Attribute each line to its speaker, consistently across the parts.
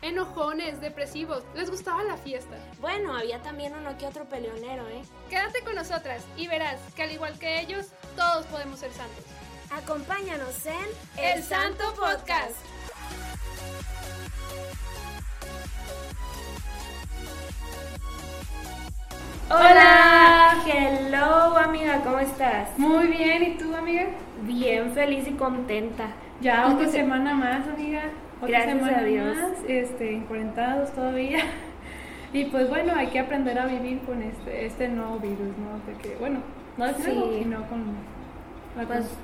Speaker 1: Enojones, depresivos, les gustaba la fiesta.
Speaker 2: Bueno, había también uno que otro peleonero, ¿eh?
Speaker 1: Quédate con nosotras y verás que al igual que ellos, todos podemos ser santos.
Speaker 2: Acompáñanos en
Speaker 1: El Santo Podcast.
Speaker 2: Hola, hello amiga, ¿cómo estás?
Speaker 1: Muy bien, ¿y tú, amiga?
Speaker 2: Bien, feliz y contenta.
Speaker 1: Ya otra semana más, amiga. Otra
Speaker 2: Gracias
Speaker 1: semana
Speaker 2: a Dios.
Speaker 1: más, este, encuarentados todavía. Y pues bueno, hay que aprender a vivir con este, este nuevo virus, ¿no? Porque, bueno, no es
Speaker 2: Sí.
Speaker 1: nuevo, sino con la
Speaker 2: Pues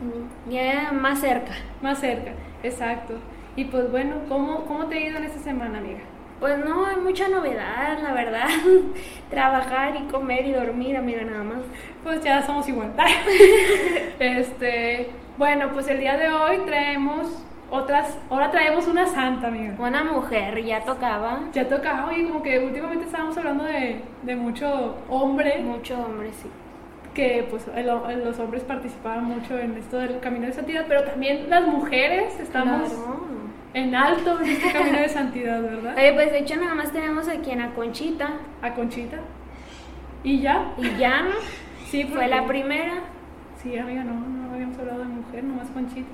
Speaker 2: ya más cerca.
Speaker 1: más cerca, exacto. Y pues bueno, ¿cómo, ¿cómo te ha ido en esta semana, amiga?
Speaker 2: Pues no, hay mucha novedad, la verdad. Trabajar y comer y dormir, amiga, nada más.
Speaker 1: Pues ya somos igual. este, bueno, pues el día de hoy traemos otras, ahora traemos una santa, amiga.
Speaker 2: Una mujer, ya tocaba.
Speaker 1: Ya toca, oye, como que últimamente estábamos hablando de, de mucho hombre,
Speaker 2: Mucho hombre, sí.
Speaker 1: que pues el- el- los hombres participaban mucho en esto del camino de santidad, pero también las mujeres estamos
Speaker 2: Claro.
Speaker 1: en alto en este camino de santidad, ¿verdad?
Speaker 2: Oye, pues de hecho nada más tenemos aquí en a Conchita.
Speaker 1: A Conchita. Y ya.
Speaker 2: Y ya.
Speaker 1: Sí,
Speaker 2: Fue la
Speaker 1: porque-
Speaker 2: primera.
Speaker 1: Sí, amiga, no, no habíamos hablado de mujer, nomás Conchita.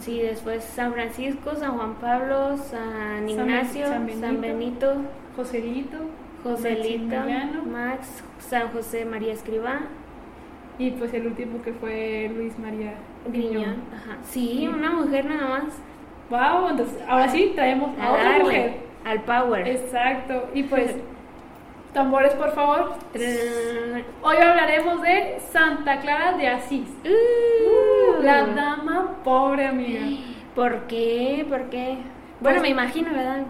Speaker 2: Sí, después San Francisco, San Juan Pablo, San Ignacio,
Speaker 1: San
Speaker 2: San
Speaker 1: Benito.
Speaker 2: Benito,
Speaker 1: Joselito.
Speaker 2: Joselito. Max, San José María Escribá,
Speaker 1: Y pues el último que fue Luis María
Speaker 2: Griñón. Ajá. Sí, una mujer nada más.
Speaker 1: Wow, entonces ahora sí traemos a,
Speaker 2: A
Speaker 1: otra
Speaker 2: darle
Speaker 1: mujer.
Speaker 2: al power.
Speaker 1: Exacto. Y pues, tambores por favor.
Speaker 2: Trrr.
Speaker 1: Hoy hablaremos de Santa Clara de Asís.
Speaker 2: Uh.
Speaker 1: La dama pobre, amiga.
Speaker 2: ¿Por qué? ¿Por qué? Bueno,
Speaker 1: Pues-
Speaker 2: me imagino, ¿verdad?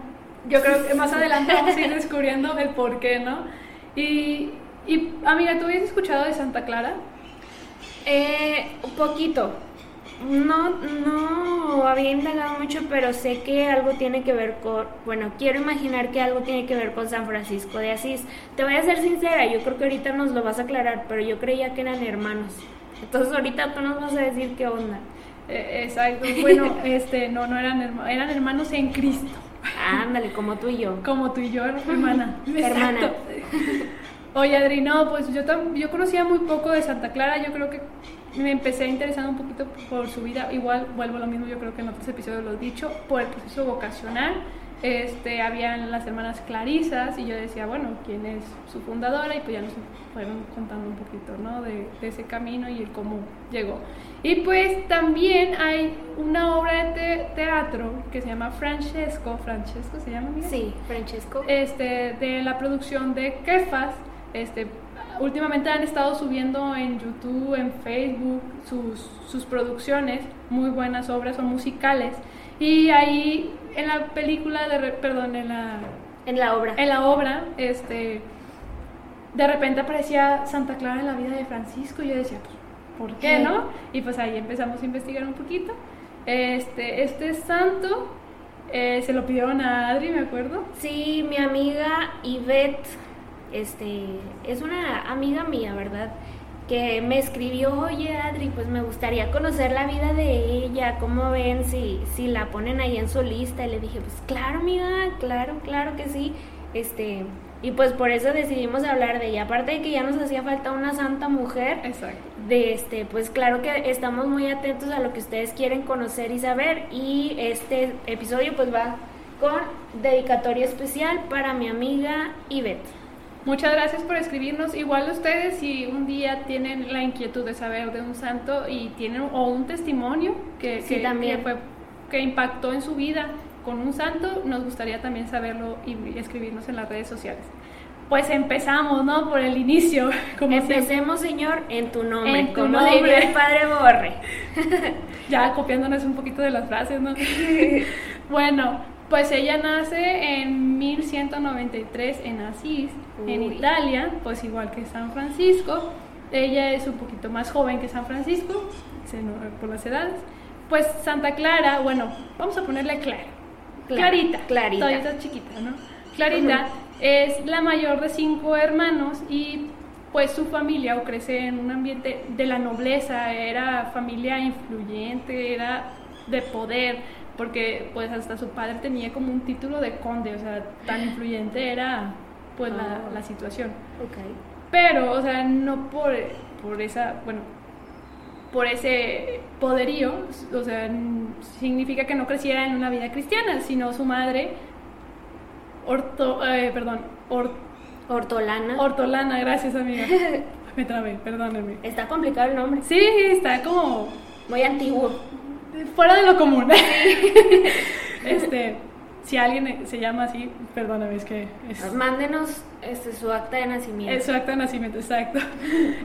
Speaker 1: Yo creo que más adelante vamos a ir descubriendo el por qué, ¿no? Y, y amiga, ¿tú habías escuchado de Santa Clara?
Speaker 2: Eh, un poquito. No, no había indagado mucho, pero sé que algo tiene que ver con, bueno, quiero imaginar que algo tiene que ver con San Francisco de Asís. Te voy a ser sincera, yo creo que ahorita nos lo vas a aclarar, pero yo creía que eran hermanos. Entonces ahorita tú nos vas a decir qué onda.
Speaker 1: Eh, exacto. Bueno, este, no, no eran hermanos, eran hermanos en Cristo.
Speaker 2: Ándale, como tú y yo.
Speaker 1: Como tú y yo, hermana.
Speaker 2: Hermana.
Speaker 1: Oye, Adri, no, pues yo, tam- yo conocía muy poco de Santa Clara. Yo creo que me empecé interesando un poquito por su vida. Igual, vuelvo a lo mismo, yo creo que en otros episodios lo he dicho, por el proceso vocacional. Este, habían las hermanas Clarisas y yo decía, bueno, ¿quién es su fundadora? Y pues ya nos fueron contando un poquito, ¿no? De, de ese camino y el cómo llegó. Y pues también hay una obra de te- teatro que se llama Francesco. ¿Francesco se llama? amiga?
Speaker 2: Sí, Francesco.
Speaker 1: este, de la producción de Kefas. Este, últimamente han estado subiendo en YouTube, en Facebook, sus, sus producciones, muy buenas obras, son musicales. Y ahí en la película, de, perdón, en la,
Speaker 2: En la obra.
Speaker 1: en la obra, este, de repente aparecía Santa Clara en la vida de Francisco y yo decía, pues, ¿por qué
Speaker 2: Sí.
Speaker 1: no? Y pues ahí empezamos a investigar un poquito. Este, este santo eh, se lo pidieron a Adri, me acuerdo.
Speaker 2: Sí, mi amiga Ivette, este, es una amiga mía, ¿verdad? Que me escribió, oye Adri, pues me gustaría conocer la vida de ella, ¿cómo ven si, si la ponen ahí en su lista? Y le dije, pues claro, amiga, claro, claro que sí. Este, y pues por eso decidimos hablar de ella. Aparte de que ya nos hacía falta una santa mujer,
Speaker 1: Exacto.
Speaker 2: de este, pues claro que estamos muy atentos a lo que ustedes quieren conocer y saber y este episodio pues va con dedicatoria especial para mi amiga Ivette.
Speaker 1: Muchas gracias por escribirnos. Igual ustedes si un día tienen la inquietud de saber de un santo y tienen o un testimonio que,
Speaker 2: Sí,
Speaker 1: que-
Speaker 2: también.
Speaker 1: que fue que impactó en su vida con un santo, nos gustaría también saberlo y, escribirnos en las redes sociales. Pues empezamos, ¿no? Por el inicio, como siempre.
Speaker 2: Empecemos, señor, en tu nombre,
Speaker 1: En tu
Speaker 2: como
Speaker 1: nombre.
Speaker 2: diría el padre Borre.
Speaker 1: Ya copiándonos un poquito de las frases, ¿no? bueno, Pues ella nace en 1193 en Asís, en. Italia, pues igual que San Francisco. Ella es un poquito más joven que San Francisco, por las edades. Pues Santa Clara, bueno, vamos a ponerle Clara.
Speaker 2: Clara,
Speaker 1: Clarita.
Speaker 2: Clarita.
Speaker 1: Todavía está chiquita, ¿no? Clarita es la mayor de cinco hermanos y pues su familia o crece en un ambiente de la nobleza, era familia influyente, era de poder, porque pues hasta su padre tenía como un título de conde, o sea, tan influyente era pues la,
Speaker 2: Ah.
Speaker 1: la situación.
Speaker 2: Ok.
Speaker 1: Pero, o sea, no por, por esa, bueno, por ese poderío, o sea, significa que no creciera en una vida cristiana, sino su madre, orto, eh, perdón, or-
Speaker 2: Hortolana.
Speaker 1: ortolana, gracias amiga. Me trabé, perdónenme.
Speaker 2: Está complicado el nombre.
Speaker 1: Sí, está como
Speaker 2: Muy antiguo.
Speaker 1: Fuera de lo común. este, si alguien se llama así, perdóname, es que es...
Speaker 2: Mándenos este, su acta de nacimiento.
Speaker 1: Es su acta de nacimiento, exacto.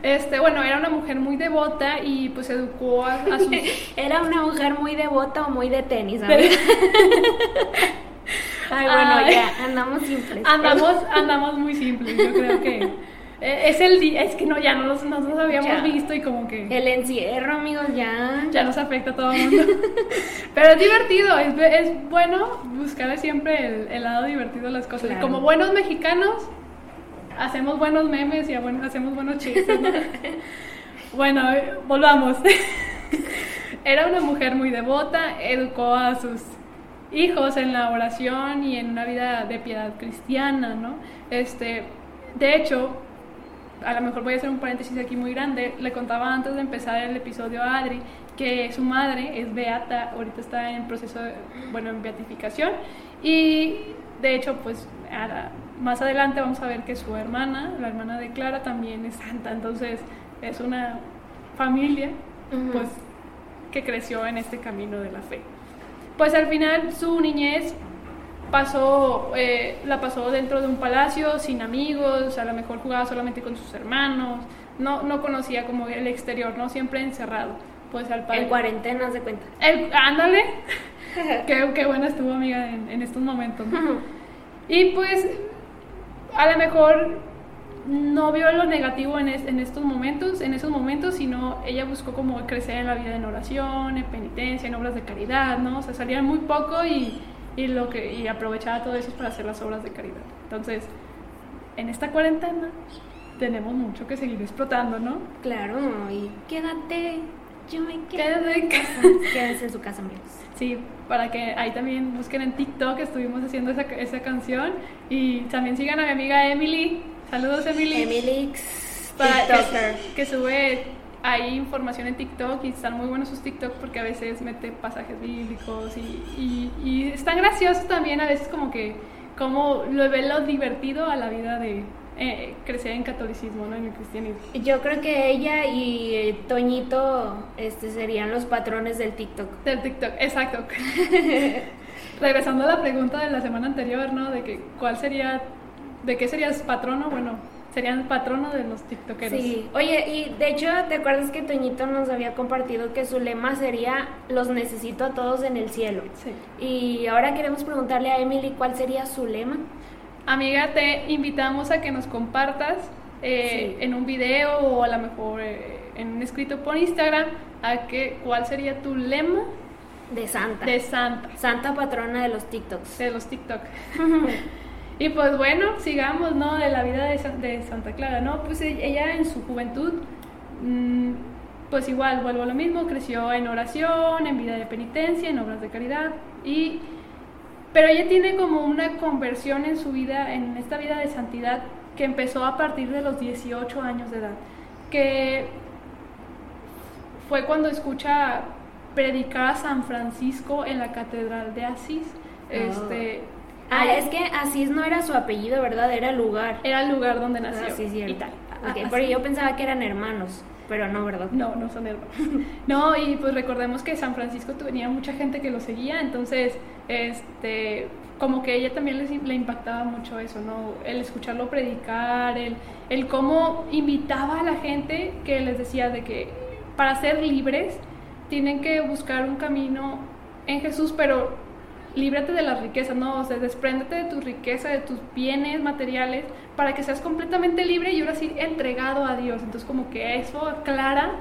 Speaker 1: Este, bueno, era una mujer muy devota y pues educó a, a sus...
Speaker 2: Era una mujer muy devota o muy de tenis, ¿sabes? Ay, bueno,
Speaker 1: Ay.
Speaker 2: ya, andamos simples.
Speaker 1: andamos, andamos muy simples, yo creo que es el día, es que no, ya no nos, no nos habíamos
Speaker 2: Ya.
Speaker 1: visto y como que
Speaker 2: El encierro, amigos, ya.
Speaker 1: ya nos afecta a todo el mundo. Pero es divertido, es, es bueno buscar siempre el, el lado divertido de las cosas. Y como buenos mexicanos, hacemos buenos memes y hacemos buenos chistes. ¿no? bueno, eh, volvamos. Era una mujer muy devota, educó a sus hijos en la oración y en una vida de piedad cristiana, ¿no? Este, de hecho, a lo mejor voy a hacer un paréntesis aquí muy grande. Le contaba antes de empezar el episodio a Adri que su madre es beata, ahorita está en proceso, de, bueno, en beatificación. Y de hecho, pues más adelante vamos a ver que su hermana, la hermana de Clara, también es santa. Entonces, es una familia, pues, que creció en este camino de la fe. Pues al final su niñez pasó, eh, la pasó dentro de un palacio, sin amigos, a lo mejor jugaba solamente con sus hermanos, no, no conocía como el exterior, ¿no? Siempre encerrado. Pues al padre.
Speaker 2: En cuarentena, de cuenta.
Speaker 1: El- ándale. qué, qué buena estuvo, amiga, en, en estos momentos. ¿no? Y pues, a lo mejor no vio lo negativo en, es- en estos momentos, en esos momentos, sino ella buscó como crecer en la vida en oración, en penitencia, en obras de caridad, ¿no? O sea, salía muy poco y, y lo que, y aprovechaba todo eso para hacer las obras de caridad. Entonces, en esta cuarentena tenemos mucho que seguir explotando, ¿no?
Speaker 2: Claro, y quédate. Yo me quedo.
Speaker 1: Quédate en casa.
Speaker 2: Quédense en su casa, amigos.
Speaker 1: Sí, para que ahí también busquen en TikTok, estuvimos haciendo esa, esa canción. Y también sigan a mi amiga Emily. Saludos, Emily.
Speaker 2: Emilix,
Speaker 1: Para- que sube ahí información en TikTok y están muy buenos sus TikTok porque a veces mete pasajes bíblicos y, y, y están graciosos también, a veces como que como lo ve lo divertido a la vida de eh, crecer en catolicismo, ¿no? En el cristianismo.
Speaker 2: Yo creo que ella y eh, Toñito este, serían los patrones del TikTok.
Speaker 1: Del TikTok, exacto. Regresando a la pregunta de la semana anterior, ¿no? De que cuál sería, de qué serías patrono, bueno, serían patrono de los tiktokeros.
Speaker 2: Sí. Oye, y de hecho, ¿te acuerdas que Toñito nos había compartido que su lema sería los necesito a todos en el cielo?
Speaker 1: Sí.
Speaker 2: Y ahora queremos preguntarle a Emily cuál sería su lema.
Speaker 1: Amiga, te invitamos a que nos compartas eh,
Speaker 2: Sí.
Speaker 1: en un video o a lo mejor eh, en un escrito por Instagram a que cuál sería tu lema
Speaker 2: De Santa.
Speaker 1: de Santa,
Speaker 2: Santa patrona de los TikToks.
Speaker 1: de los TikTok. Y pues bueno, sigamos, ¿no? De la vida de, Sa- de Santa Clara, ¿no? Pues e- ella en su juventud, mm, pues igual, vuelvo a lo mismo, creció en oración, en vida de penitencia, en obras de caridad, y... Pero ella tiene como una conversión en su vida, en esta vida de santidad, que empezó a partir de los 18 años de edad, que fue cuando escucha predicar a San Francisco en la Catedral de Asís. Este,
Speaker 2: Ah, es que Asís no era su apellido, ¿verdad? Era el lugar.
Speaker 1: era el lugar donde nació.
Speaker 2: Ah, sí, cierto.
Speaker 1: y tal. Ah,
Speaker 2: pero
Speaker 1: así.
Speaker 2: yo pensaba que eran hermanos, pero no, ¿verdad?
Speaker 1: No, no son hermanos. No, y pues recordemos que San Francisco tenía mucha gente que lo seguía, entonces, este, como que ella también les- le impactaba mucho eso, ¿no? El escucharlo predicar, el, el cómo invitaba a la gente que les decía de que para ser libres tienen que buscar un camino en Jesús, pero líbrate de las riquezas, ¿no? O sea, despréndete de tu riqueza, de tus bienes materiales, para que seas completamente libre y ahora sí entregado a Dios. Entonces, como que eso a Clara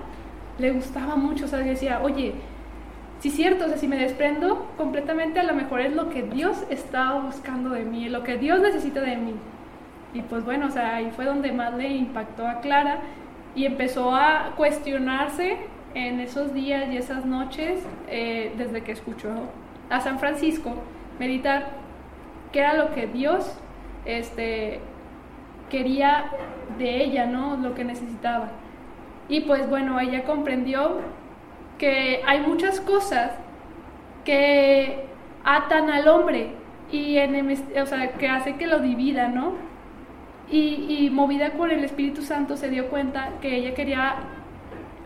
Speaker 1: le gustaba mucho, o sea, decía, oye, sí es cierto, o sea, si me desprendo completamente, a lo mejor es lo que Dios estaba buscando de mí, lo que Dios necesita de mí. Y pues bueno, o sea, ahí fue donde más le impactó a Clara y empezó a cuestionarse en esos días y esas noches eh, desde que escuchó a San Francisco meditar qué era lo que Dios este, quería de ella, ¿no? Lo que necesitaba. Y pues bueno, ella comprendió que hay muchas cosas que atan al hombre y o sea, que hace que lo divida, ¿no? Y, y movida por el Espíritu Santo se dio cuenta que ella quería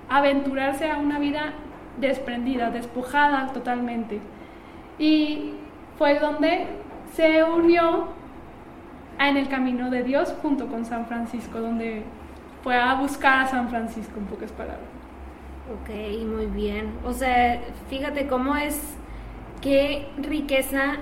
Speaker 1: aventurarse a una vida desprendida, despojada totalmente. Y fue donde se unió en el camino de Dios junto con San Francisco, donde fue a buscar a San Francisco, en pocas palabras.
Speaker 2: Ok, muy bien. O sea, fíjate cómo es, qué riqueza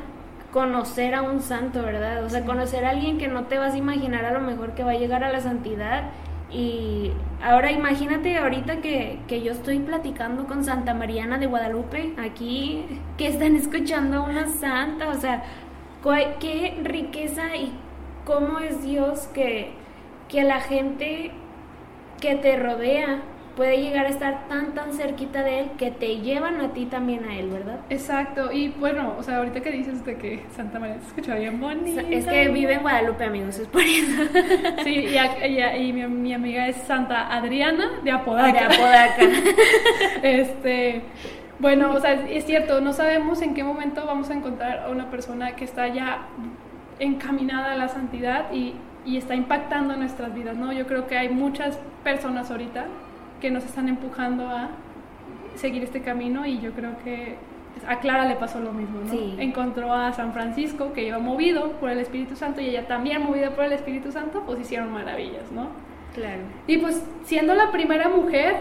Speaker 2: conocer a un santo, ¿verdad? O sea, conocer a alguien que no te vas a imaginar a lo mejor que va a llegar a la santidad. Y ahora imagínate ahorita que, que yo estoy platicando con Santa Mariana de Guadalupe, aquí, que están escuchando a una santa, o sea, qué riqueza y cómo es Dios que, que la gente que te rodea puede llegar a estar tan tan cerquita de él que te llevan a ti también a él, ¿verdad?
Speaker 1: Exacto, y bueno, o sea, ahorita que dices de que Santa María se escucha bien bonita.
Speaker 2: Es que vive en Guadalupe, amigos, es por eso.
Speaker 1: Sí, y, y, mi, amiga es Santa Adriana de Apodaca.
Speaker 2: De Apodaca.
Speaker 1: este, bueno, o sea, es cierto, no sabemos en qué momento vamos a encontrar a una persona que está ya encaminada a la santidad y, y está impactando nuestras vidas, ¿no? Yo creo que hay muchas personas ahorita que nos están empujando a seguir este camino y yo creo que a Clara le pasó lo mismo, ¿no? Encontró a San Francisco que iba movido por el Espíritu Santo y ella también movida por el Espíritu Santo, pues hicieron maravillas, ¿no?
Speaker 2: Claro.
Speaker 1: Y pues siendo la primera mujer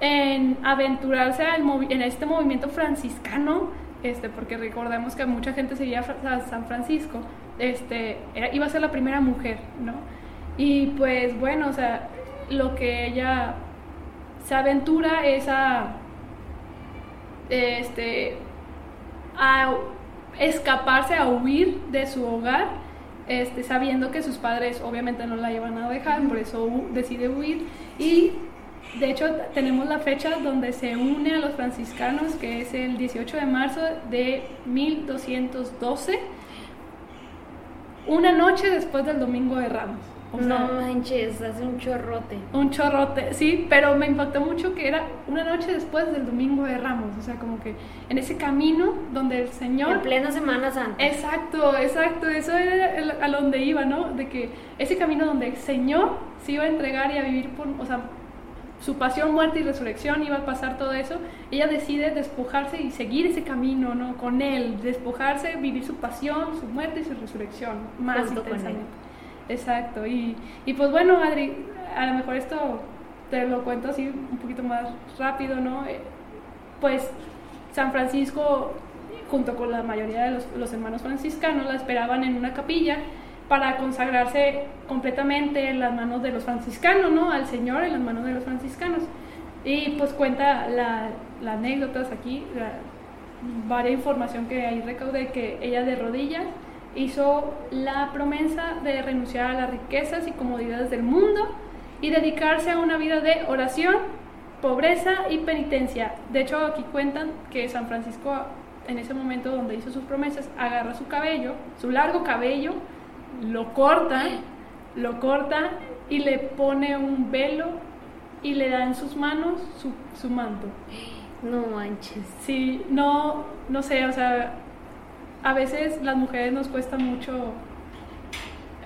Speaker 1: en aventurarse en este movimiento franciscano, este, porque recordemos que mucha gente seguía a San Francisco, este, iba a ser la primera mujer, ¿no? Y pues bueno, o sea, lo que ella se aventura es a, este, a escaparse, a huir de su hogar, este, sabiendo que sus padres obviamente no la iban a dejar, por eso decide huir. Y de hecho tenemos la fecha donde se une a los franciscanos, que es el 18 de marzo de 1212, una noche después del Domingo de Ramos
Speaker 2: no manches, hace un chorrote.
Speaker 1: Un chorrote, sí, pero me impactó mucho que era una noche después del domingo de Ramos, o sea, como que en ese camino donde el Señor...
Speaker 2: En plena Semana Santa.
Speaker 1: Exacto, exacto, eso era a donde iba, ¿no? De que ese camino donde el Señor se iba a entregar y a vivir por, o sea, su pasión, muerte y resurrección, iba a pasar todo eso, ella decide despojarse y seguir ese camino, ¿no? Con Él, despojarse, vivir su pasión, su muerte y su resurrección, más intensamente. Exacto, y, y pues bueno, Adri, a lo mejor esto te lo cuento así un poquito más rápido, ¿no? Eh, pues San Francisco, junto con la mayoría de los, los, hermanos franciscanos, la esperaban en una capilla para consagrarse completamente en las manos de los franciscanos, ¿no? Al Señor en las manos de los franciscanos. Y pues cuenta la, anécdotas aquí, la, varia información que ahí recaudé, que ella de rodillas hizo la promesa de renunciar a las riquezas y comodidades del mundo y dedicarse a una vida de oración, pobreza y penitencia. De hecho, aquí cuentan que San Francisco, en ese momento donde hizo sus promesas, agarra su cabello, su largo cabello, lo corta, lo corta y le pone un velo y le da en sus manos su, su manto.
Speaker 2: No manches.
Speaker 1: Sí, no, no sé, o sea, a veces las mujeres nos cuesta mucho,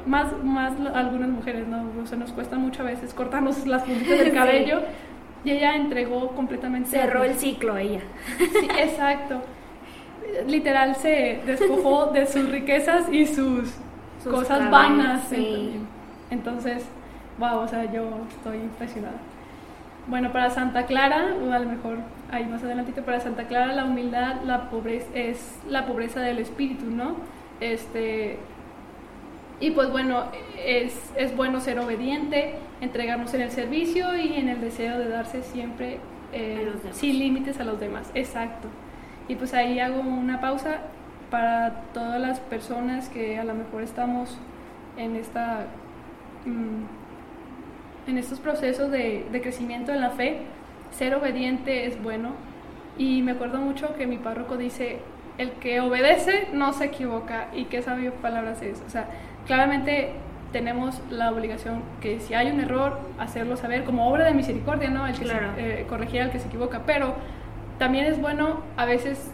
Speaker 1: más, más algunas mujeres, ¿no? O sea, nos cuesta mucho a veces cortarnos las puntitas del cabello. Y ella entregó completamente.
Speaker 2: Cerró el ciclo ella.
Speaker 1: Sí, exacto. Literal se despojó de sus riquezas y sus, cosas vanas. Entonces, wow, o sea, yo estoy impresionada. bueno, para Santa Clara, a lo mejor ahí más adelantito, para Santa Clara la humildad la pobreza, es la pobreza del espíritu, ¿no? Este, y pues bueno, es, es bueno ser obediente, entregarnos en el servicio y en el deseo de darse siempre eh, sin límites a los demás. Exacto. Y pues ahí hago una pausa para todas las personas que a lo mejor estamos en esta... Mm, en estos procesos de, crecimiento en la fe, ser obediente es bueno. Y me acuerdo mucho que mi párroco dice, el que obedece no se equivoca. ¿Y qué sabio palabras es? O sea, claramente tenemos la obligación que si hay un error, hacerlo saber como obra de misericordia, ¿no? El que eh, corregir al que se equivoca. Pero también es bueno a veces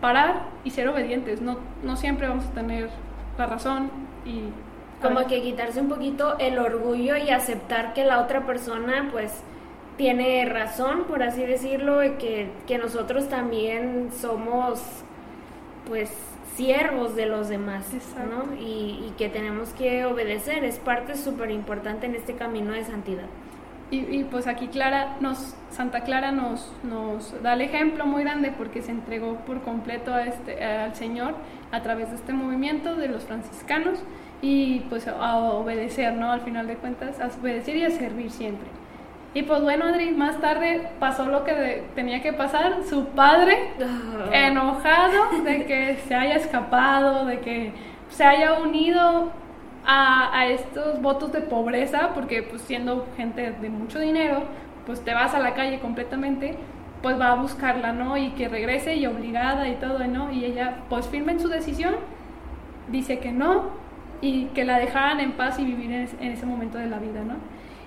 Speaker 1: parar y ser obedientes. No, no siempre vamos a tener la razón y
Speaker 2: como que quitarse un poquito el orgullo y aceptar que la otra persona pues tiene razón, por así decirlo, que, que nosotros también somos pues siervos de los demás, ¿no? Y, y, que tenemos que obedecer, es parte súper importante en este camino de santidad.
Speaker 1: Y, y, pues aquí Clara nos, Santa Clara nos, nos da el ejemplo muy grande porque se entregó por completo a este, al Señor a través de este movimiento de los franciscanos y pues a obedecer, ¿no? Al final de cuentas, a obedecer y a servir siempre. Y pues bueno, Adri, más tarde pasó lo que tenía que pasar. Su padre, ah. enojado de que se haya escapado, de que se haya unido a, a, estos votos de pobreza, porque pues siendo gente de mucho dinero, pues te vas a la calle completamente, pues va a buscarla, ¿no? Y que regrese y obligada y todo, ¿no? Y ella pues firme en su decisión, dice que no, y que la dejaran en paz y vivir en, ese momento de la vida, ¿no?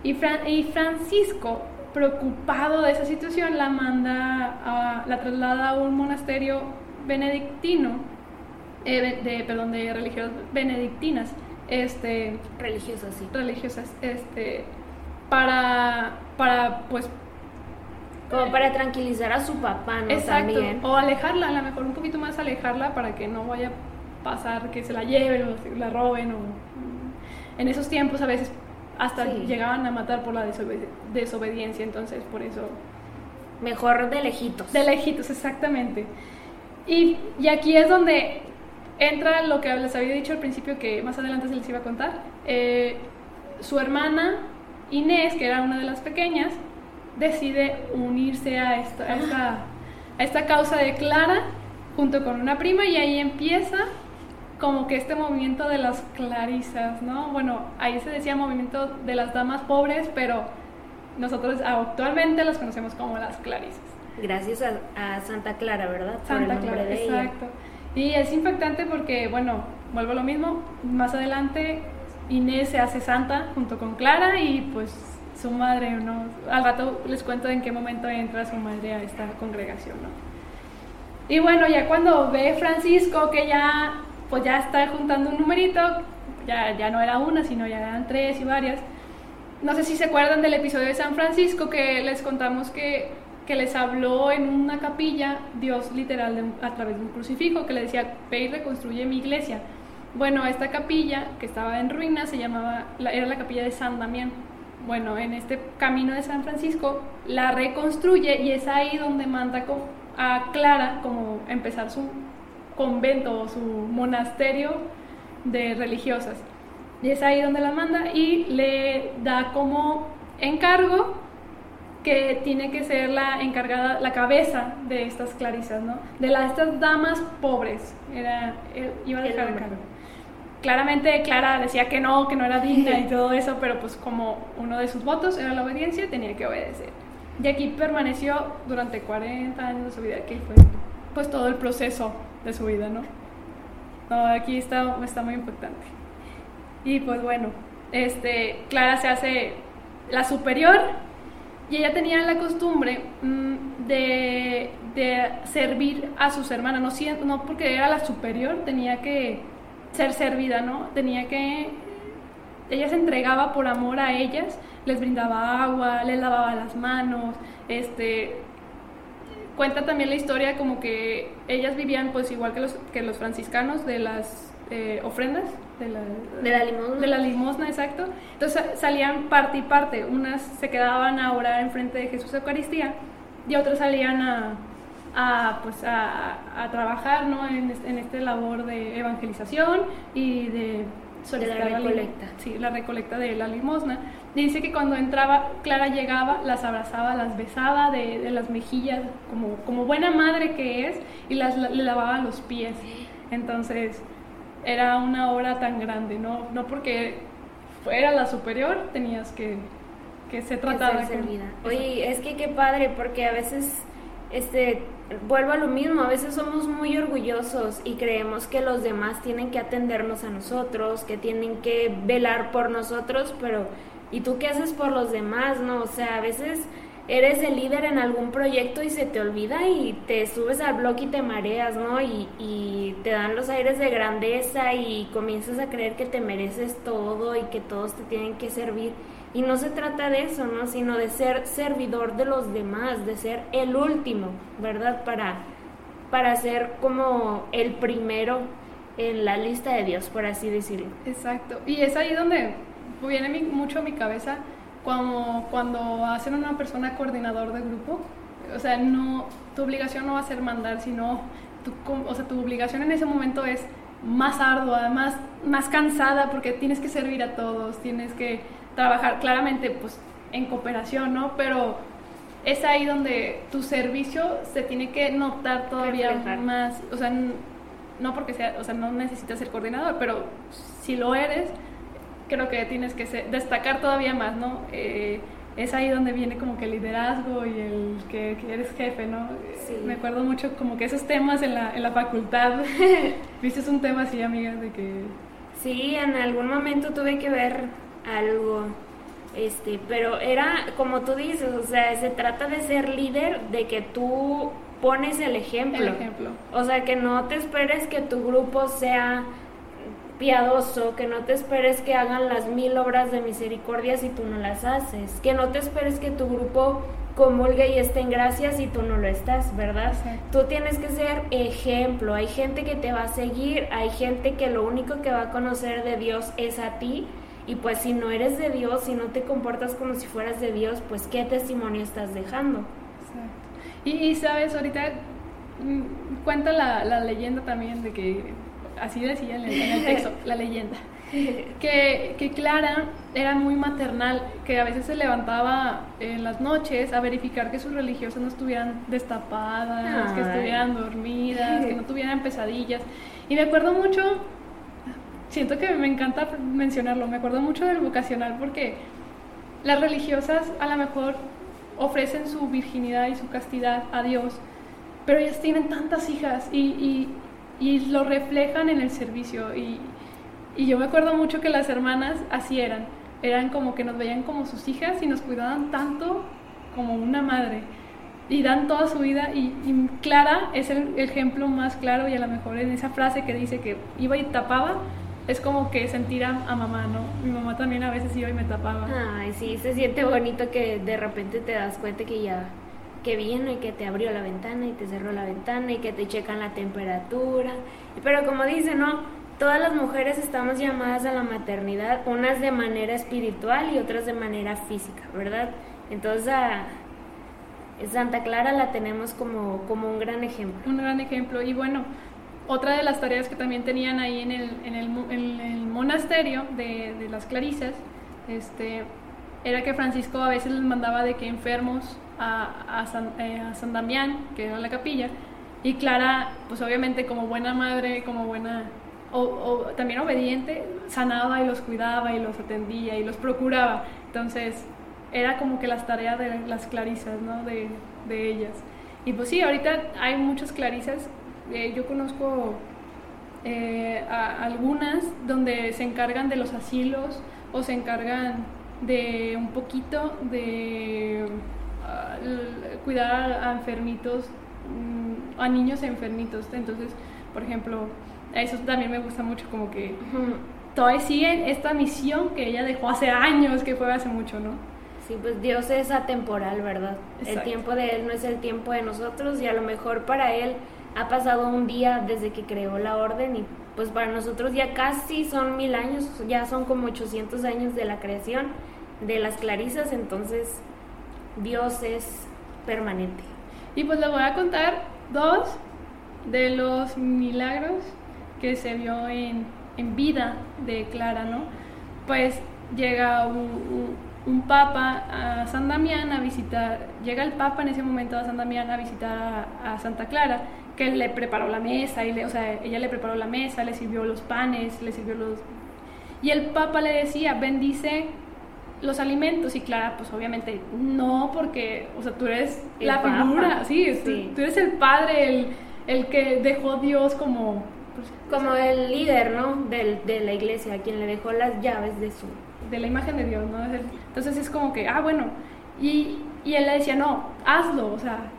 Speaker 1: Y, y, Francisco, preocupado de esa situación, la manda, a, la traslada a un monasterio benedictino, eh, de, perdón, de religiosas benedictinas, este,
Speaker 2: religiosas, sí.
Speaker 1: Religiosas, este, para, para, pues,
Speaker 2: como para tranquilizar a su papá, ¿no?
Speaker 1: Exacto. O alejarla, a lo mejor un poquito más alejarla para que no vaya pasar que se la lleven o la roben o en esos tiempos a veces hasta llegaban a matar por la desobediencia, entonces por eso...
Speaker 2: Mejor de lejitos.
Speaker 1: De lejitos, exactamente. Y, y, aquí es donde entra lo que les había dicho al principio, que más adelante se les iba a contar. Eh, su hermana Inés, que era una de las pequeñas, decide unirse a esta, a esta, a esta causa de Clara junto con una prima y ahí empieza como que este movimiento de las clarisas, ¿no? Bueno, ahí se decía movimiento de las damas pobres, pero nosotros actualmente las conocemos como las clarisas.
Speaker 2: Gracias a, Santa Clara, ¿verdad?
Speaker 1: Santa Clara, exacto. Y es impactante porque, bueno, vuelvo a lo mismo, más adelante Inés se hace santa junto con Clara y pues su madre, ¿no? Al rato les cuento en qué momento entra su madre a esta congregación, ¿no? Y bueno, ya cuando ve Francisco que ya pues ya está juntando un numerito, ya, ya no era una, sino ya eran tres y varias. No sé si se acuerdan del episodio de San Francisco que les contamos que, que les habló en una capilla Dios literal a través de un crucifijo que le decía, ve y reconstruye mi iglesia. Bueno, esta capilla que estaba en ruinas se llamaba, era la capilla de San Damián. Bueno, en este camino de San Francisco la reconstruye y es ahí donde manda a Clara como empezar su convento o su monasterio de religiosas. Y es ahí donde la manda y le da como encargo que tiene que ser la encargada, la cabeza de estas clarisas, ¿no? De las, estas damas pobres. Era, iba a dejar encargo. Claramente Clara decía que no, que no era digna y todo eso, pero pues como uno de sus votos era la obediencia, tenía que obedecer. Y aquí permaneció durante 40 años de su vida, que fue pues todo el proceso de su vida, ¿no? No, aquí está, está muy importante. Y pues bueno, este, Clara se hace la superior y ella tenía la costumbre mm, de, de, servir a sus hermanas, no, no porque era la superior, tenía que ser servida, ¿no? Tenía que... Ella se entregaba por amor a ellas, les brindaba agua, les lavaba las manos, este, cuenta también la historia como que ellas vivían pues igual que los, que los franciscanos de las eh, ofrendas de la,
Speaker 2: De la limosna.
Speaker 1: de la limosna, exacto. Entonces salían parte y parte. Unas se quedaban a orar enfrente de Jesús Eucaristía y otras salían a, a, pues a, a trabajar ¿no? en, en este labor de evangelización y de solicitar lim-
Speaker 2: recolecta.
Speaker 1: sí, la recolecta de la limosna. Y dice que cuando entraba, Clara llegaba, las abrazaba, las besaba de, de las mejillas, como, como buena madre que es, y las, le lavaba los pies. Entonces, era una obra tan grande, ¿no? No porque fuera la superior, tenías que, que
Speaker 2: que ser
Speaker 1: como-
Speaker 2: servida. Oye, es que qué padre, porque a veces, este, vuelvo a lo mismo, a veces somos muy orgullosos y creemos que los demás tienen que atendernos a nosotros, que tienen que velar por nosotros, pero ¿y tú qué haces por los demás, no? O sea, a veces eres el líder en algún proyecto y se te olvida y te subes al bloque y te mareas, ¿no? Y, y te dan los aires de grandeza y comienzas a creer que te mereces todo y que todos te tienen que servir. Y no se trata de eso, ¿no? Sino de ser servidor de los demás, de ser el último, ¿verdad? Para, para ser como el primero en la lista de Dios, por así decirlo.
Speaker 1: Exacto. Y es ahí donde viene mi- mucho a mi cabeza cuando, cuando hacen una persona coordinador de grupo. O sea, no, tu obligación no va a ser mandar, sino tu, o sea, tu obligación en ese momento es más ardua, más, más cansada, porque tienes que servir a todos, tienes que trabajar claramente pues en cooperación, ¿no? Pero es ahí donde tu servicio se tiene que notar todavía
Speaker 2: Reflejar.
Speaker 1: más, o sea, no porque sea, o sea, no necesitas ser coordinador, pero si lo eres, creo que tienes que ser- destacar todavía más, ¿no? Eh, es ahí donde viene como que el liderazgo y el que, que eres jefe, ¿no?
Speaker 2: Sí.
Speaker 1: Me acuerdo mucho como que esos temas en la, en la facultad. ¿Viste un tema así, amiga, de que...
Speaker 2: Sí, en algún momento tuve que ver algo, este, pero era como tú dices, o sea, se trata de ser líder, de que tú pones el ejemplo.
Speaker 1: El ejemplo.
Speaker 2: O sea, que no te esperes que tu grupo sea piadoso, que no te esperes que hagan las mil obras de misericordia si tú no las haces, que no te esperes que tu grupo comulgue y esté en gracia si tú no lo estás, ¿verdad? Tú tienes que ser ejemplo, hay gente que te va a seguir, hay gente que lo único que va a conocer de Dios es a ti y pues si no eres de Dios, si no te comportas como si fueras de Dios, pues qué testimonio estás dejando.
Speaker 1: Exacto. Y, y, sabes, ahorita mm, cuenta la, la leyenda también de que, así decía en el, texto, la leyenda, que, que Clara era muy maternal, que a veces se levantaba en las noches a verificar que sus religiosas no estuvieran destapadas, que
Speaker 2: Ay.
Speaker 1: estuvieran dormidas, que no tuvieran pesadillas. Y me acuerdo mucho, siento que me encanta mencionarlo, me acuerdo mucho del vocacional porque las religiosas a lo mejor ofrecen su virginidad y su castidad a Dios, pero ellas tienen tantas hijas y, y- y lo reflejan en el servicio. Y, y yo me acuerdo mucho que las hermanas así eran, eran como que nos veían como sus hijas y nos cuidaban tanto como una madre. Y dan toda su vida y, Clara es el ejemplo más claro y a lo mejor en esa frase que dice que iba y tapaba, es como que sentir a, a mamá, ¿no? Mi mamá también a veces iba y me tapaba.
Speaker 2: Ay, sí, se siente bonito que de repente te das cuenta que ya, que vino y que te abrió la ventana y te cerró la ventana y que te checan la temperatura. Pero como dice, ¿no? Todas las mujeres estamos llamadas a la maternidad, unas de manera espiritual y otras de manera física, ¿verdad? Entonces a Santa Clara la tenemos como, como un gran ejemplo.
Speaker 1: Un gran ejemplo. Y bueno, otra de las tareas que también tenían ahí en el, en el, monasterio de, las Clarisas, este, era que Francisco a veces les mandaba de que enfermos a, San, eh, San Damián, que era la capilla, y Clara, pues obviamente como buena madre, como buena, o también obediente, sanaba y los cuidaba y los atendía y los procuraba. Entonces, era como que las tareas de las clarisas, ¿no? De, de ellas. Y pues sí, ahorita hay muchas clarisas. Eh, yo conozco eh, a- algunas donde se encargan de los asilos o se encargan de un poquito de ah, cuidar a, a enfermitos, mm, a niños enfermitos. Entonces, por ejemplo, eso también me gusta mucho como que todavía siguen esta misión que ella dejó hace años, que fue hace mucho, ¿no?
Speaker 2: Sí, pues Dios es atemporal, ¿verdad? El tiempo de Él no es el tiempo de nosotros y a lo mejor para Él ha pasado un día desde que creó la orden, y, pues para nosotros ya casi son mil años, ya son como 800 años de la creación de las clarisas, entonces Dios es permanente.
Speaker 1: Y pues les voy a contar dos de los milagros que se vio en, en vida de Clara, ¿no? Pues llega un, un, papa a San Damián a visitar, llega el papa en ese momento a San Damián a visitar a, Santa Clara, que le preparó la mesa, y le, o sea, ella le preparó la mesa, le sirvió los panes, le sirvió los... Y el papa le decía, bendice los alimentos y Clara pues obviamente no porque o sea tú eres la figura sí, Tú, eres el padre el, el que dejó Dios como
Speaker 2: pues, como el líder no Del, de la iglesia quien le dejó las llaves de su
Speaker 1: de la imagen de Dios, ¿no? Entonces es como que, ah, bueno, y, y él le decía, no, hazlo, o sea,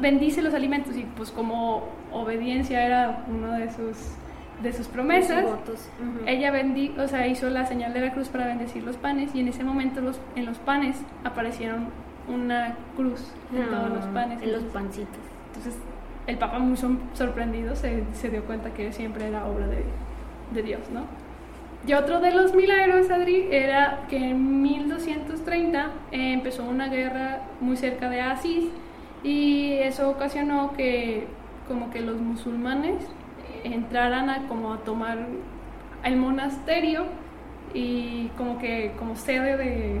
Speaker 1: bendice los alimentos, y pues como obediencia era uno de sus, de sus promesas, ella bendi o sea, hizo la señal de la cruz para bendecir los panes, y en ese momento los, en los panes aparecieron una cruz en todos los panes.
Speaker 2: En los pancitos.
Speaker 1: Entonces, el Papa muy sorprendido se, se dio cuenta que siempre era obra de, de Dios, ¿no? Y otro de los milagros, Adri, era que en 1230 eh, empezó una guerra muy cerca de Asís y eso ocasionó que como que los musulmanes entraran a como a tomar el monasterio y como que como sede de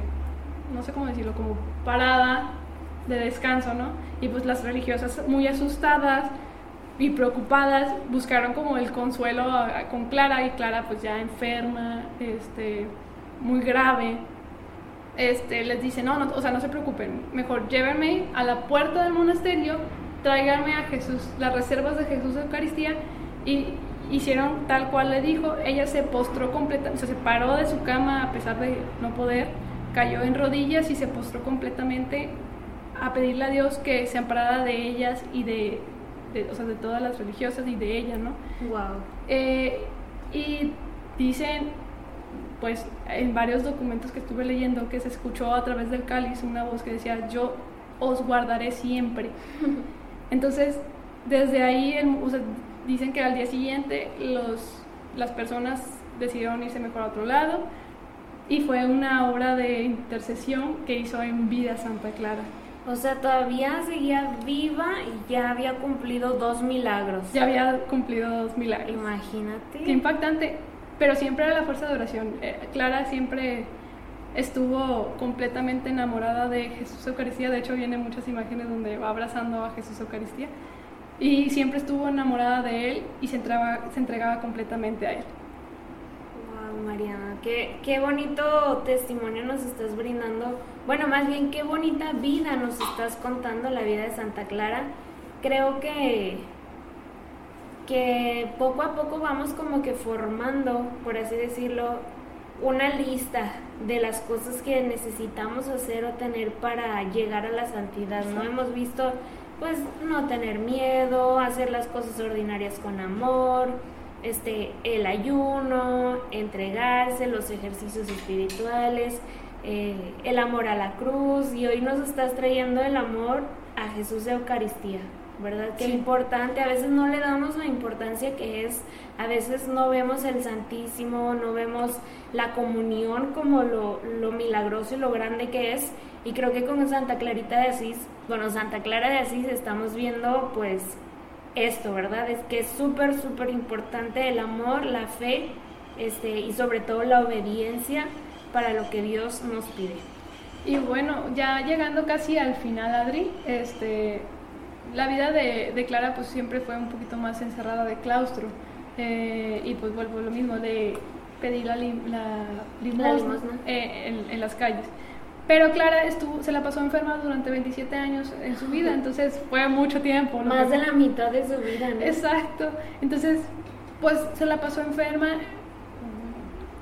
Speaker 1: no sé cómo decirlo como parada de descanso no y pues las religiosas muy asustadas y preocupadas buscaron como el consuelo con Clara y Clara pues ya enferma, este, muy grave. Este, les dice, no, no, o sea, no se preocupen, mejor llévenme a la puerta del monasterio, tráiganme a Jesús, las reservas de Jesús de Eucaristía y hicieron tal cual le dijo, ella se postró completamente, se separó de su cama a pesar de no poder, cayó en rodillas y se postró completamente a pedirle a Dios que se amparara de ellas y de de, o sea, de todas las religiosas y de ella, ¿no?
Speaker 2: Wow.
Speaker 1: Eh, y dicen, pues en varios documentos que estuve leyendo, que se escuchó a través del cáliz una voz que decía, yo os guardaré siempre. Entonces, desde ahí, o sea, dicen que al día siguiente los, las personas decidieron irse mejor a otro lado y fue una obra de intercesión que hizo en vida Santa Clara.
Speaker 2: O sea, todavía seguía viva y ya había cumplido dos milagros.
Speaker 1: Ya había cumplido dos milagros.
Speaker 2: Imagínate.
Speaker 1: Qué impactante. Pero siempre era la fuerza de oración. Eh, Clara siempre estuvo completamente enamorada de Jesús Eucaristía. De hecho, vienen muchas imágenes donde va abrazando a Jesús Eucaristía. Y siempre estuvo enamorada de él y se entregaba, se entregaba completamente a él.
Speaker 2: Mariana, qué, qué bonito testimonio nos estás brindando. Bueno, más bien qué bonita vida nos estás contando, la vida de Santa Clara. Creo que, que poco a poco vamos como que formando, por así decirlo, una lista de las cosas que necesitamos hacer o tener para llegar a la santidad. No hemos visto, pues, no tener miedo, hacer las cosas ordinarias con amor, este, el ayuno, entregarse, los ejercicios espirituales, eh, el amor a la cruz y hoy nos estás trayendo el amor a Jesús de Eucaristía, ¿verdad? Qué importante, a veces no le damos la importancia que es, a veces no vemos el Santísimo, no vemos la comunión como lo, lo milagroso y lo grande que es y creo que con Santa Clarita de Asís, bueno, Santa Clara de Asís estamos viendo pues esto, ¿verdad? Es que es súper, súper importante el amor, la fe este, y sobre todo la obediencia para lo que Dios nos pide.
Speaker 1: Y bueno, ya llegando casi al final, Adri, este, la vida de, Clara pues siempre fue un poquito más encerrada de claustro. Eh, y pues vuelvo lo mismo de pedir la, limosna, eh, en, las calles. Pero Clara estuvo, se la pasó enferma durante 27 años en su vida, entonces fue mucho tiempo.
Speaker 2: Más de la mitad de su vida, ¿no?
Speaker 1: Exacto. Entonces, pues se la pasó enferma.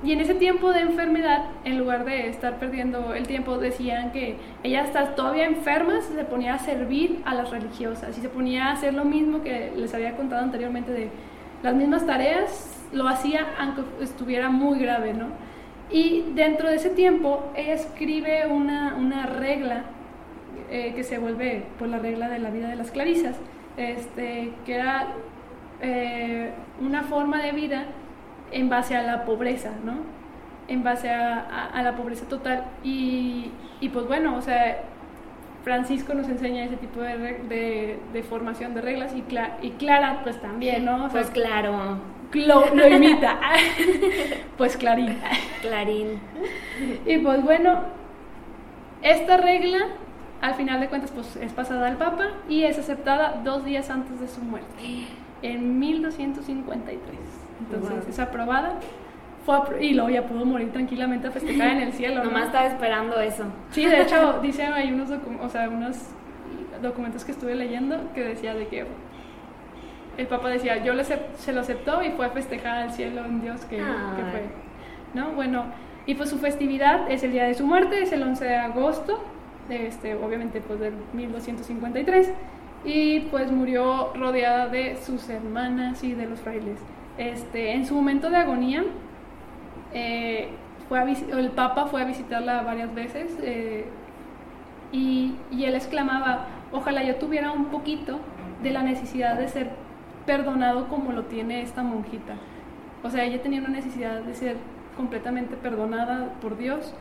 Speaker 1: Y en ese tiempo de enfermedad, en lugar de estar perdiendo el tiempo, decían que ella está todavía enferma, se ponía a servir a las religiosas y se ponía a hacer lo mismo que les había contado anteriormente de las mismas tareas, lo hacía aunque estuviera muy grave, ¿no? Y dentro de ese tiempo, ella escribe una, una regla eh, que se vuelve pues, la regla de la vida de las clarisas, este, que era eh, una forma de vida en base a la pobreza, ¿no? En base a, a, la pobreza total. Y, y, pues bueno, o sea, Francisco nos enseña ese tipo de, de, de formación de reglas y, y Clara pues también, ¿no?
Speaker 2: pues claro.
Speaker 1: Lo, lo imita. pues Clarín.
Speaker 2: Clarín.
Speaker 1: Y pues bueno, esta regla al final de cuentas pues es pasada al Papa y es aceptada dos días antes de su muerte, en 1253. Entonces es aprobada. Fue y luego ya pudo morir tranquilamente a festejar en el cielo.
Speaker 2: Nomás estaba esperando eso.
Speaker 1: Sí, de hecho, dice, hay unos, o sea, unos documentos que estuve leyendo que decía de que el Papa decía, yo le se lo aceptó y fue a festejar al cielo en Dios que, que, fue. ¿No? Bueno, y pues su festividad es el día de su muerte, es el 11 de agosto este, obviamente pues del 1253, y pues murió rodeada de sus hermanas y de los frailes. Este, en su momento de agonía, eh, el Papa fue a visitarla varias veces eh, y, y él exclamaba, ojalá yo tuviera un poquito de la necesidad de ser perdonado como lo tiene esta monjita. O sea, ella tenía una necesidad de ser completamente perdonada por Dios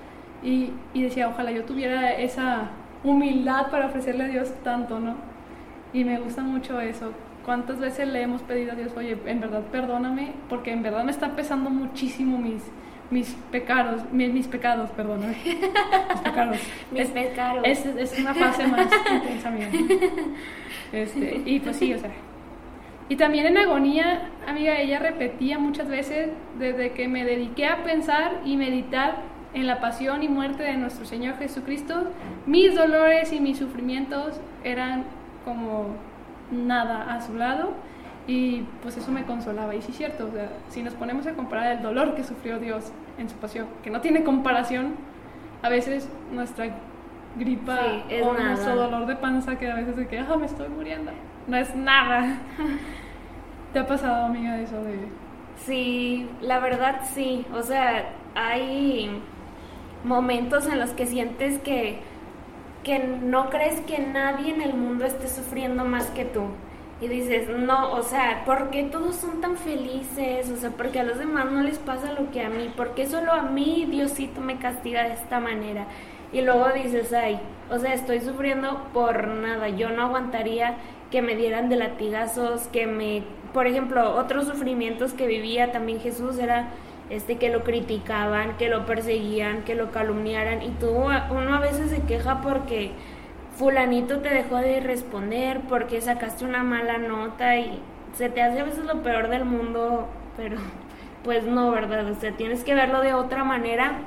Speaker 1: y, decía, ojalá yo tuviera esa humildad para ofrecerle a Dios tanto, ¿no? Y me gusta mucho eso. ¿Cuántas veces le hemos pedido a Dios, oye, en verdad perdóname, porque en verdad me está pesando muchísimo mis, mis pecados, mis, mis pecados, perdóname.
Speaker 2: Mis pecados. mis pecados.
Speaker 1: Es, es, una fase más intensa mía. Este, y pues sí, o sea. Y también en agonía, amiga, ella repetía muchas veces, desde que me dediqué a pensar y meditar en la pasión y muerte de nuestro Señor Jesucristo, mis dolores y mis sufrimientos eran como nada a su lado y pues eso me consolaba. Y sí es cierto, o sea, si nos ponemos a comparar el dolor que sufrió Dios en su pasión, que no tiene comparación, a veces nuestra gripa o nuestro dolor de panza que a veces de que ah, me estoy muriendo, no es nada. ¿Te ha pasado, amiga, eso de...?
Speaker 2: Sí, la verdad sí, o sea, hay momentos en los que sientes que, que no crees que nadie en el mundo esté sufriendo más que tú. Y dices, no, o sea, ¿por qué todos son tan felices? O sea, porque a los demás no les pasa lo que a mí? ¿Por qué solo a mí Diosito me castiga de esta manera? Y luego dices, ay, o sea, estoy sufriendo por nada. Yo no aguantaría que me dieran de latigazos, que me... Por ejemplo, otros sufrimientos que vivía también Jesús era este que lo criticaban, que lo perseguían, que lo calumniaran y tú uno a veces se queja porque fulanito te dejó de responder, porque sacaste una mala nota y se te hace a veces lo peor del mundo, pero pues no, ¿verdad? O sea, tienes que verlo de otra manera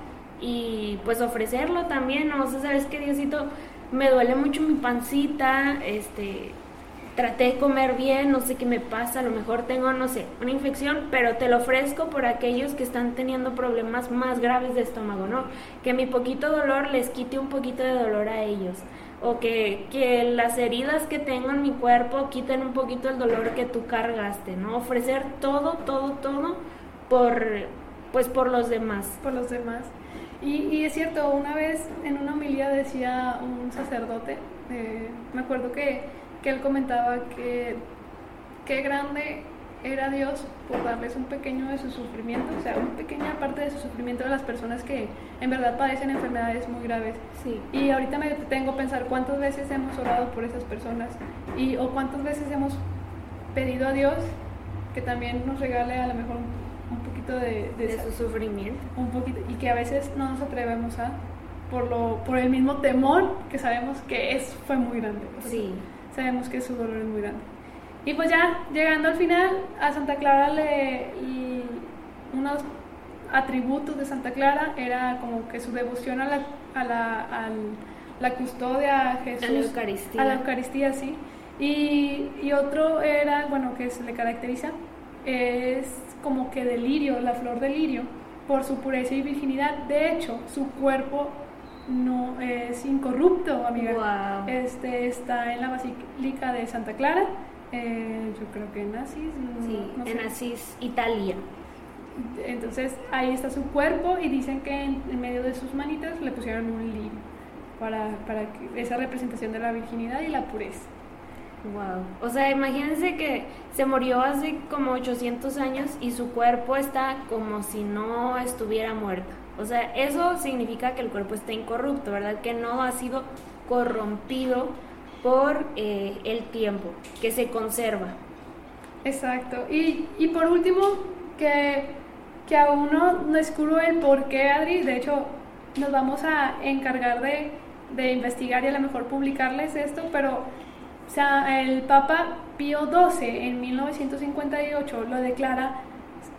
Speaker 2: y pues ofrecerlo también, ¿no? O sea, sabes que Diosito me duele mucho mi pancita, este traté de comer bien, no sé qué me pasa, a lo mejor tengo, no sé, una infección, pero te lo ofrezco por aquellos que están teniendo problemas más graves de estómago, ¿no? Que mi poquito dolor les quite un poquito de dolor a ellos. O que, que las heridas que tengo en mi cuerpo quiten un poquito el dolor que tú cargaste, ¿no? Ofrecer todo, todo, todo por, pues por los demás.
Speaker 1: Por los demás. Y, y es cierto, una vez en una homilía decía un sacerdote, eh, me acuerdo que que él comentaba que qué grande era Dios por darles un pequeño de su sufrimiento, o sea, una pequeña parte de su sufrimiento a las personas que en verdad padecen enfermedades muy graves.
Speaker 2: Sí.
Speaker 1: Y ahorita me tengo a pensar cuántas veces hemos orado por esas personas y o cuántas veces hemos pedido a Dios que también nos regale a lo mejor un, poquito de,
Speaker 2: de, su sufrimiento.
Speaker 1: Un poquito, y que a veces no nos atrevemos a, por, lo, por el mismo temor que sabemos que es, fue muy grande.
Speaker 2: Sí
Speaker 1: sabemos que su dolor es muy grande. Y pues ya, llegando al final, a Santa Clara le, unos atributos de Santa Clara era como que su devoción a la, a la, la custodia a Jesús.
Speaker 2: A la Eucaristía.
Speaker 1: A la Eucaristía, sí. Y, y otro era, bueno, que se le caracteriza, es como que delirio, la flor de lirio, por su pureza y virginidad. De hecho, su cuerpo no es incorrupto, amiga. Este está en la Basílica de Santa Clara. Eh, yo creo que en Asís.
Speaker 2: sí, en Asís, Italia.
Speaker 1: Entonces ahí está su cuerpo y dicen que en, medio de sus manitas le pusieron un lirio para, para esa representación de la virginidad y la pureza.
Speaker 2: Wow. O sea, imagínense que se murió hace como 800 años y su cuerpo está como si no estuviera muerto. O sea, eso significa que el cuerpo está incorrupto, ¿verdad? Que no ha sido corrompido por eh, el tiempo, que se conserva.
Speaker 1: Exacto. Y, y por último, que, que aún no, descubro el por qué, Adri. De hecho, nos vamos a encargar de, de investigar y a lo mejor publicarles esto, pero o sea, el Papa Pío XII en 1958 lo declara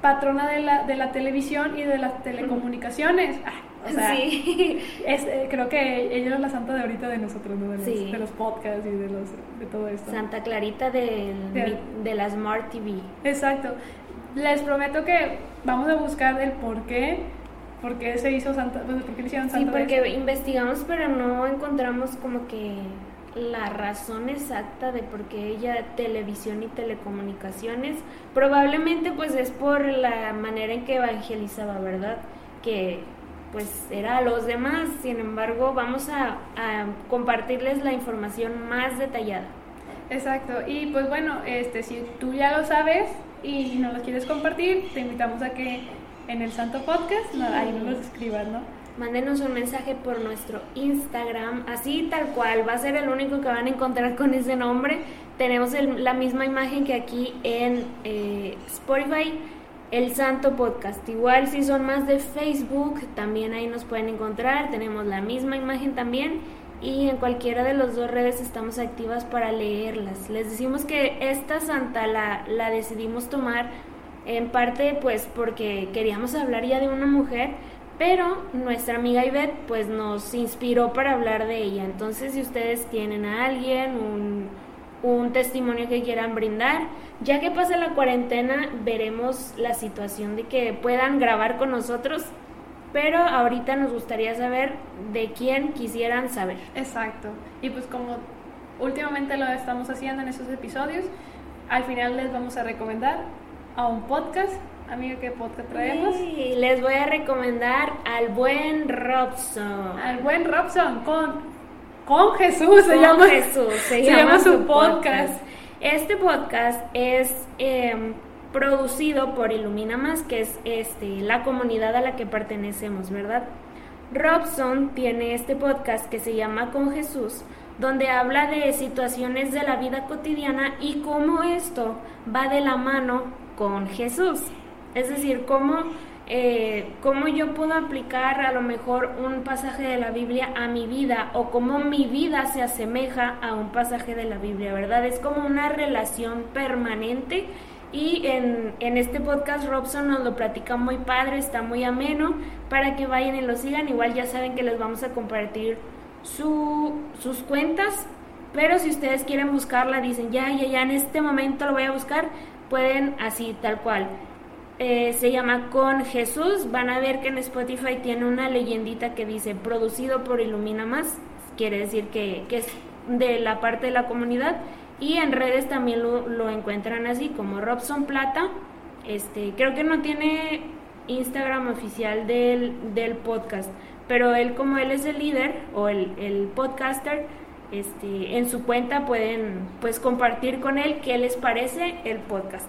Speaker 1: patrona de la, de la televisión y de las telecomunicaciones. Ah, o sea,
Speaker 2: sí.
Speaker 1: es, eh, creo que ella es la santa de ahorita de nosotros, ¿no? de, los,
Speaker 2: Sí.
Speaker 1: de los podcasts y de, los, de todo esto.
Speaker 2: Santa Clarita del-
Speaker 1: Del-
Speaker 2: de la Smart TV.
Speaker 1: Exacto. Les prometo que vamos a buscar el por qué, por qué se hizo santa, pues, por qué le hicieron
Speaker 2: Sí,
Speaker 1: santa. de
Speaker 2: porque investigamos, pero no encontramos como que la razón exacta de por qué ella televisión y telecomunicaciones. Probablemente pues es por la manera en que evangelizaba, ¿verdad? Que pues era a los demás. Sin embargo, vamos a, compartirles la información más detallada.
Speaker 1: Exacto. Y pues bueno, este, si tú ya lo sabes y no lo quieres compartir, te invitamos a que en el Santo Podcast, no, ahí nos escribas, ¿no?
Speaker 2: Mándenos un mensaje por nuestro Instagram, así tal cual, va a ser el único que van a encontrar con ese nombre. Tenemos la misma imagen que aquí en eh, Spotify, el Santo Podcast. Igual si son más de Facebook, también ahí nos pueden encontrar. Tenemos la misma imagen también y en cualquiera de las dos redes estamos activas para leerlas. Les decimos que esta santa la decidimos tomar en parte pues porque queríamos hablar ya de una mujer, pero nuestra amiga Ivette pues nos inspiró para hablar de ella. Entonces si ustedes tienen a alguien, un, un testimonio que quieran brindar, ya que pasa la cuarentena veremos la situación de que puedan grabar con nosotros, pero ahorita nos gustaría saber de quién quisieran saber.
Speaker 1: Exacto. Y pues como últimamente lo estamos haciendo en estos episodios, al final les vamos a recomendar a un podcast. Amiga, ¿qué podcast traemos?
Speaker 2: Y les voy a recomendar al buen Robson.
Speaker 1: Al buen Robson con, con Jesús se
Speaker 2: Con
Speaker 1: llama.
Speaker 2: Jesús, se,
Speaker 1: se
Speaker 2: llama,
Speaker 1: llama
Speaker 2: su
Speaker 1: su
Speaker 2: podcast.
Speaker 1: podcast.
Speaker 2: Este podcast es eh, producido por Ilumina Más, que es este, la comunidad a la que pertenecemos, ¿verdad? Robson tiene este podcast que se llama Con Jesús, donde habla de situaciones de la vida cotidiana y cómo esto va de la mano con Jesús. Es decir, cómo, eh, cómo yo puedo aplicar a lo mejor un pasaje de la Biblia a mi vida o cómo mi vida se asemeja a un pasaje de la Biblia, ¿verdad? Es como una relación permanente y en, en este podcast Robson nos lo platica muy padre, está muy ameno, para que vayan y lo sigan. Igual ya saben que les vamos a compartir su, sus cuentas, pero si ustedes quieren buscarla, dicen ya, ya, ya, en este momento lo voy a buscar, pueden así, tal cual. Eh, se llama Con Jesús. Van a ver que en Spotify tiene una leyendita que dice producido por Ilumina Más. Quiere decir que, que es de la parte de la comunidad. Y en redes también lo, lo encuentran así como Robson Plata. Este, creo que no tiene Instagram oficial del, del podcast. Pero él como él es el líder o el, el podcaster, este, en su cuenta pueden pues compartir con él qué les parece el podcast.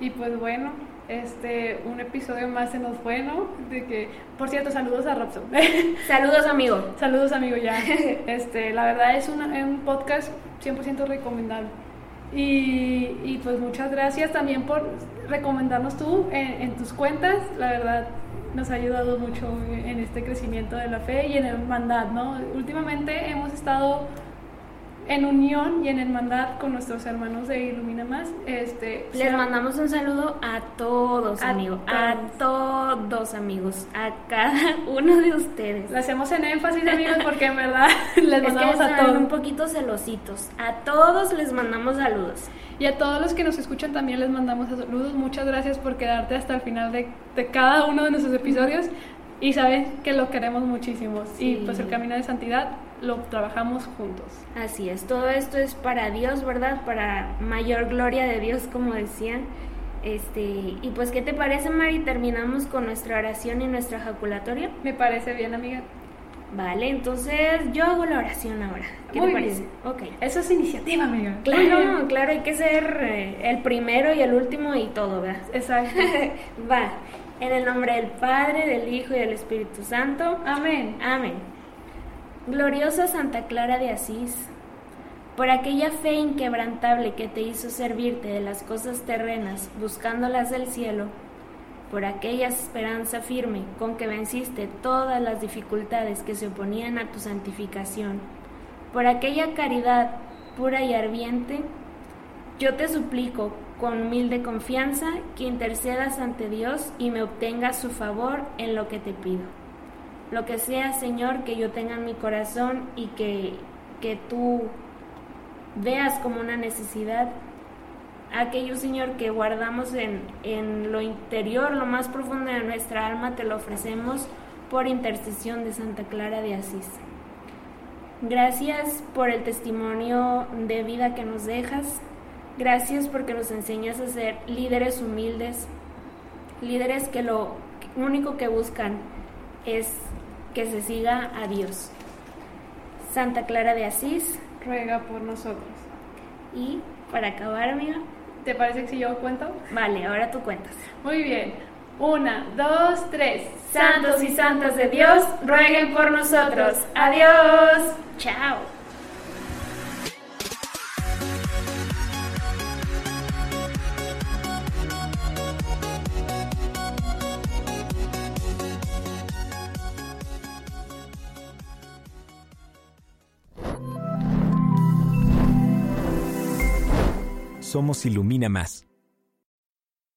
Speaker 1: Y pues bueno, este, un episodio más se nos fue, ¿no? De que, por cierto, saludos a Robson.
Speaker 2: Saludos amigo.
Speaker 1: saludos, amigo, ya. Este, la verdad es una- es un podcast 100% recomendable. Y, y pues muchas gracias también por recomendarnos tú en, en tus cuentas. La verdad nos ha ayudado mucho en este crecimiento de la fe y en el hermandad, ¿no? Últimamente hemos estado en unión y en hermandad con nuestros hermanos de Ilumina Más. Este,
Speaker 2: Les
Speaker 1: sea-
Speaker 2: mandamos un saludo a todos, amigos. A todos, amigos. A cada uno de ustedes.
Speaker 1: Lo hacemos en énfasis, amigos, porque en verdad les
Speaker 2: Es que
Speaker 1: mandamos a todos.
Speaker 2: un poquito celositos. A todos les mandamos saludos.
Speaker 1: Y a todos los que nos escuchan también les mandamos saludos. Muchas gracias por quedarte hasta el final de, de cada uno de nuestros episodios. Y saben que lo queremos muchísimo. Y
Speaker 2: Sí.
Speaker 1: pues el camino de santidad lo trabajamos juntos.
Speaker 2: Así es, todo esto es para Dios, ¿verdad? Para mayor gloria de Dios, como decían. Este, y pues, ¿qué te parece, Mari? Terminamos con nuestra oración y nuestra jaculatoria.
Speaker 1: Me parece bien, amiga.
Speaker 2: Vale, entonces yo hago la oración ahora. ¿Qué
Speaker 1: Muy
Speaker 2: te parece?
Speaker 1: bien.
Speaker 2: Ok.
Speaker 1: Eso es iniciativa, amiga.
Speaker 2: Claro, claro, hay que ser eh, el primero y el último y todo, ¿verdad?
Speaker 1: Exacto.
Speaker 2: Va. En el nombre del Padre, del Hijo y del Espíritu Santo.
Speaker 1: Amén.
Speaker 2: Amén. Gloriosa Santa Clara de Asís, por aquella fe inquebrantable que te hizo servirte de las cosas terrenas, buscándolas del cielo, por aquella esperanza firme con que venciste todas las dificultades que se oponían a tu santificación, por aquella caridad pura y ardiente, yo te suplico con humilde confianza que intercedas ante Dios y me obtengas su favor en lo que te pido. Lo que sea, Señor, que yo tenga en mi corazón y que, que tú veas como una necesidad, aquello, Señor, que guardamos en, en lo interior, lo más profundo de nuestra alma, te lo ofrecemos por intercesión de Santa Clara de Asís. Gracias por el testimonio de vida que nos dejas. Gracias porque nos enseñas a ser líderes humildes, líderes que lo único que buscan es que se siga a Dios. Santa Clara de Asís.
Speaker 1: Ruega por nosotros.
Speaker 2: Y para acabar, amiga,
Speaker 1: ¿Te parece que si yo cuento?
Speaker 2: vale, ahora tú cuentas.
Speaker 1: Muy bien. Una, dos, tres.
Speaker 2: Santos y santas de Dios, rueguen por nosotros. Adiós. Chao.
Speaker 3: Somos Ilumina Más.